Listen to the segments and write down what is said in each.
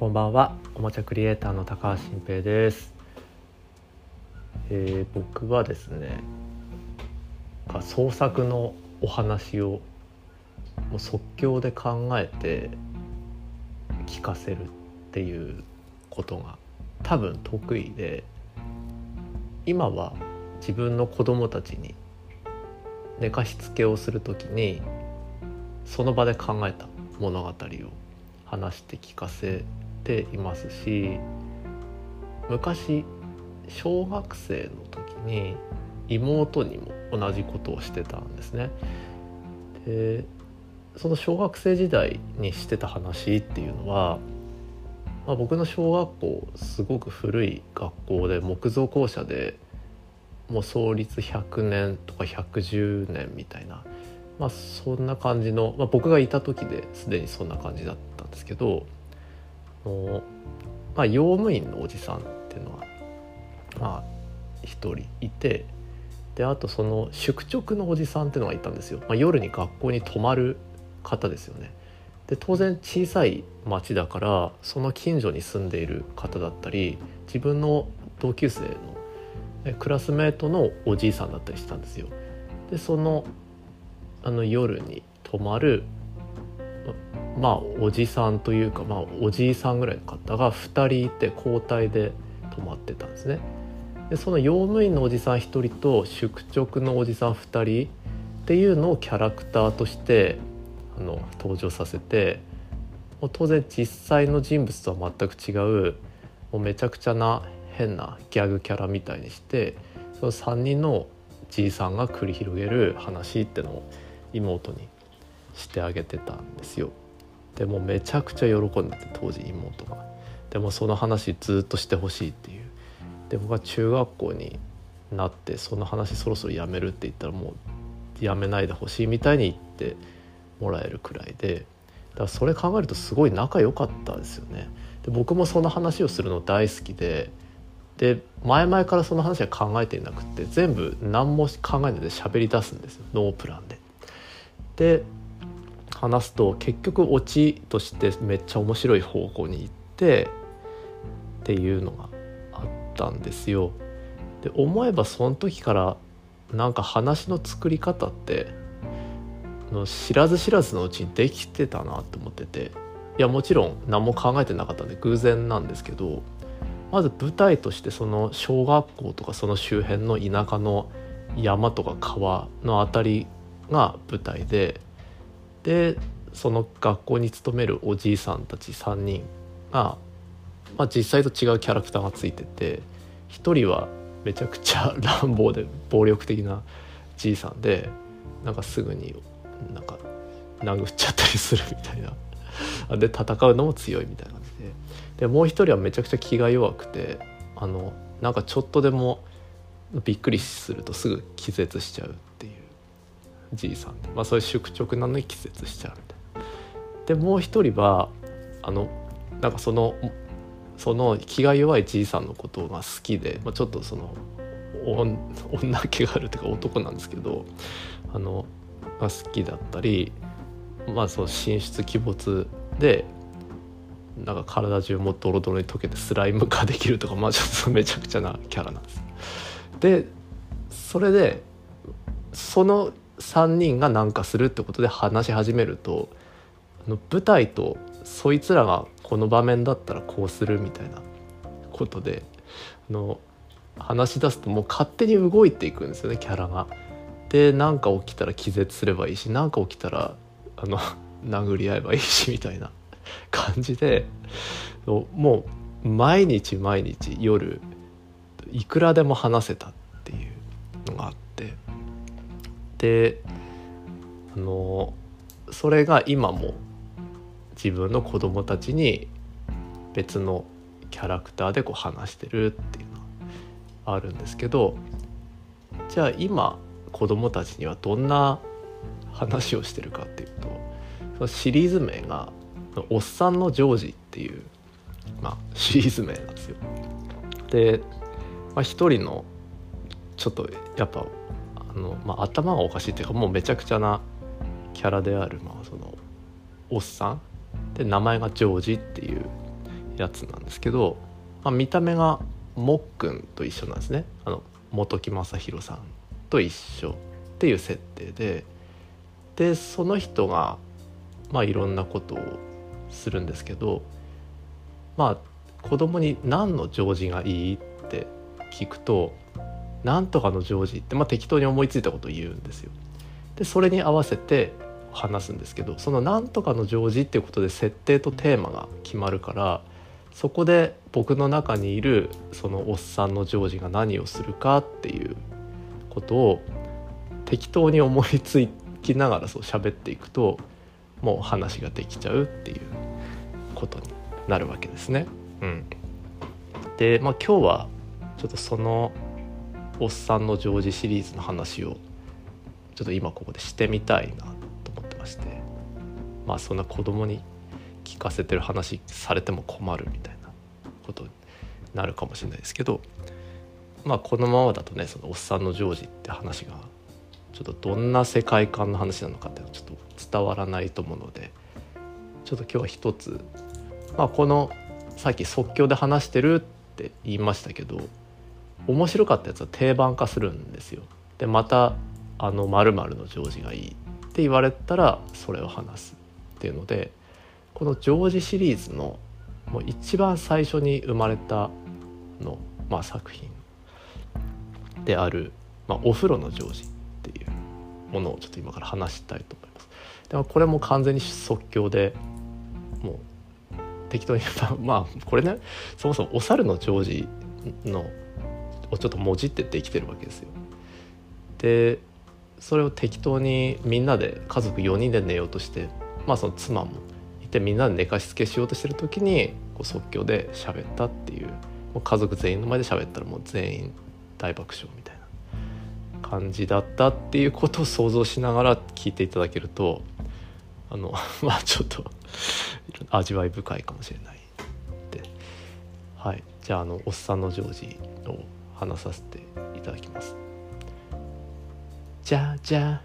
こんばんは。おもちゃクリエイターの高橋新平です、えー僕はですね創作のお話をもう即興で考えて聞かせるっていうことが多分得意で今は自分の子供たちに寝かしつけをする時にその場で考えた物語を話して聞かせていますし昔小学生の時に妹にも同じことをしてたんですね。でその小学生時代にしてた話っていうのは、まあ、僕の小学校すごく古い学校で木造校舎でもう創立100年とか110年みたいな、まあ、そんな感じの、まあ、僕がいた時ですでにそんな感じだったんですけどのまあ、用務員のおじさんっていうのがまあ一人いてであとその宿直のおじさんっていうのがいたんですよ、まあ、夜に学校に泊まる方ですよね。で当然小さい町だからその近所に住んでいる方だったり自分の同級生のクラスメートのおじいさんだったりしたんですよ。でそのあの夜に泊まるまあおじさんというか、まあ、おじいさんぐらいの方が2人いて交代で泊まってたんですね。でその用務員のおじさん1人と宿直のおじさん2人っていうのをキャラクターとしてあの登場させて当然実際の人物とは全く違うもうめちゃくちゃな変なギャグキャラみたいにしてその3人のじいさんが繰り広げる話ってのを妹にしてあげてたんですよ。でもめちゃくちゃ喜んでて当時妹が。でもその話ずっとしてほしいっていう。で僕は中学校になってその話そろそろやめるって言ったらもうやめないでほしいみたいに言ってもらえるくらいでだからそれ考えるとすごい仲良かったですよね。で僕もその話をするの大好きでで前々からその話は考えていなくて全部何も考えないで喋り出すんですよノープランで。で話すと結局オチとしてめっちゃ面白い方向に行ってっていうのがあったんですよ。で思えばその時からなんか話の作り方っての知らず知らずのうちにできてたなと思ってていやもちろん何も考えてなかったんで偶然なんですけどまず舞台としてその小学校とかその周辺の田舎の山とか川の辺りが舞台ででその学校に勤めるおじいさんたち3人が、まあ、実際と違うキャラクターがついてて1人はめちゃくちゃ 乱暴で暴力的なじいさんでなんかすぐになんか殴っちゃったりするみたいな。で戦うのも強いみたいな感じで。でもう一人はめちゃくちゃ気が弱くてあのなんかちょっとでもびっくりするとすぐ気絶しちゃう。じいさん、まあ、そういう宿直なのに気絶しちゃうみたいな。でもう一人はあのなんかそのその気が弱いじいさんのことが好きで、まあ、ちょっとその女気があるというか男なんですけどあのが好きだったり、まあ、その神出鬼没でなんか体中もドロドロに溶けてスライム化できるとかまあちょっとめちゃくちゃなキャラなんです。でそれでその3人が何かするってことで話し始めるとあの舞台とそいつらがこの場面だったらこうするみたいなことであの話し出すともう勝手に動いていくんですよねキャラが。で何か起きたら気絶すればいいし何か起きたらあの 殴り合えばいいしみたいな 感じでもう毎日毎日夜いくらでも話せたっていうのがあってであのそれが今も自分の子供たちに別のキャラクターでこう話してるっていうのがあるんですけどじゃあ今子供たちにはどんな話をしてるかっていうとそのシリーズ名が「おっさんのジョージ」っていう、まあ、シリーズ名なんですよ。で、まあ、一人のちょっとやっぱあの、まあ、頭がおかしいっていうかもうめちゃくちゃなキャラである、まあ、そのおっさんで名前がジョージっていうやつなんですけど、まあ、見た目がもっくんと一緒なんですね。あの本木正弘さんと一緒っていう設定ででその人がまあいろんなことをするんですけどまあ子供に何の行事がいいって聞くと何とかの行事って、まあ、適当に思いついたことを言うんですよ。でそれに合わせて話すんですけどその何とかの行事っていうことで設定とテーマが決まるからそこで僕の中にいるそのおっさんのジョージが何をするかっていうことを適当に思いつきながらそう喋っていくともう話ができちゃうっていうことになるわけですね。うん、で、まあ、今日はちょっとそのおっさんのジョージシリーズの話をちょっと今ここでしてみたいなと思ってまして。まあそんな子供に聞かせてる話されても困るみたいなことになるかもしれないですけど。まあこのままだとねそのおっさんのジョージって話がちょっとどんな世界観の話なのかっていうのはちょっと伝わらないと思うので。ちょっと今日は一つ、まあ、このさっき即興で話してるって言いましたけど。面白かったやつは定番化するんですよ。でまたあの〇〇のジョージがいいって言われたらそれを話すっていうのでこのジョージシリーズのもう一番最初に生まれたの、まあ、作品である、まあ、お風呂のジョージっていうものをちょっと今から話したいと思います。でもこれも完全に即興でもう適当に まあこれねそもそもお猿のジョージのをちょっともじってできてるわけですよ。でそれを適当にみんなで家族4人で寝ようとしてまあその妻もでみんなで寝かしつけしようとしてる時にこう即興で喋ったっていうもう家族全員の前で喋ったらもう全員大爆笑みたいな感じだったっていうことを想像しながら聞いていただけるとあの まあちょっと味わい深いかもしれないではいじゃああのおっさんのジョージを話させていただきます。じゃじゃ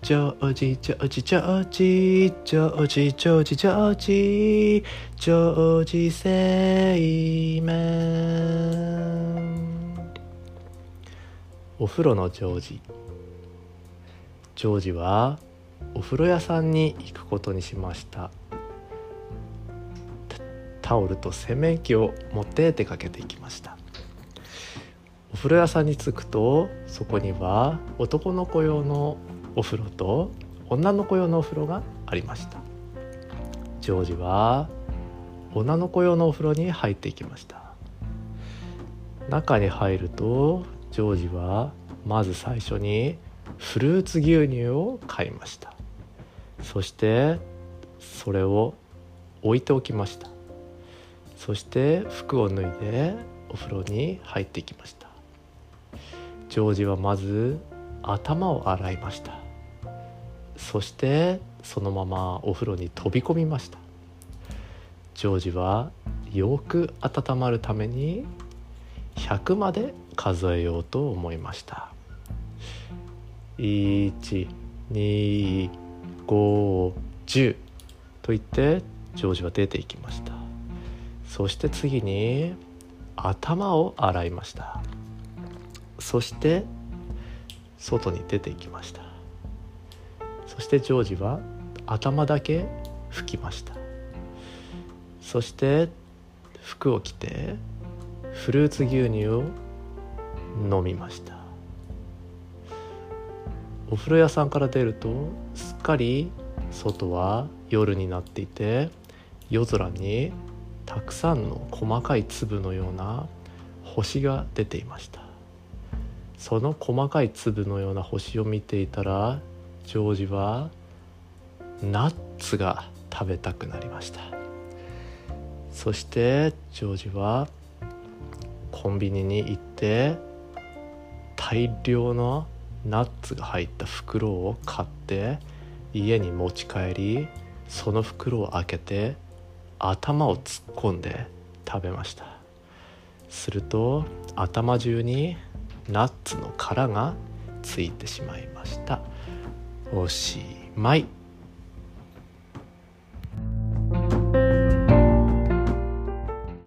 ジョージジョージジョージジョージジョージ。ジョージジョージセイメン。お風呂のジョージ。ジョージはお風呂屋さんに行くことにしました。タオルと洗面器を持って出かけていきました。お風呂屋さんに着くとそこには男の子用のお風呂と女の子用のお風呂がありました。ジョージは女の子用のお風呂に入っていきました。中に入るとジョージはまず最初にフルーツ牛乳を買いました。そしてそれを置いておきました。そして服を脱いでお風呂に入っていきました。ジョージはまず頭を洗いました。そしてそのままお風呂に飛び込みました。ジョージはよく温まるために100まで数えようと思いました。12510と言ってジョージは出ていきました。そして次に頭を洗いました。そして外に出ていきました。そしてジョージは頭だけ拭きました。そして服を着てフルーツ牛乳を飲みました。お風呂屋さんから出るとすっかり外は夜になっていて夜空にたくさんの細かい粒のような星が出ていました。その細かい粒のような星を見ていたらジョージはナッツが食べたくなりました。そしてジョージはコンビニに行って大量のナッツが入った袋を買って家に持ち帰りその袋を開けて頭を突っ込んで食べました。すると頭中にナッツの殻がついてしまいました。おしまい。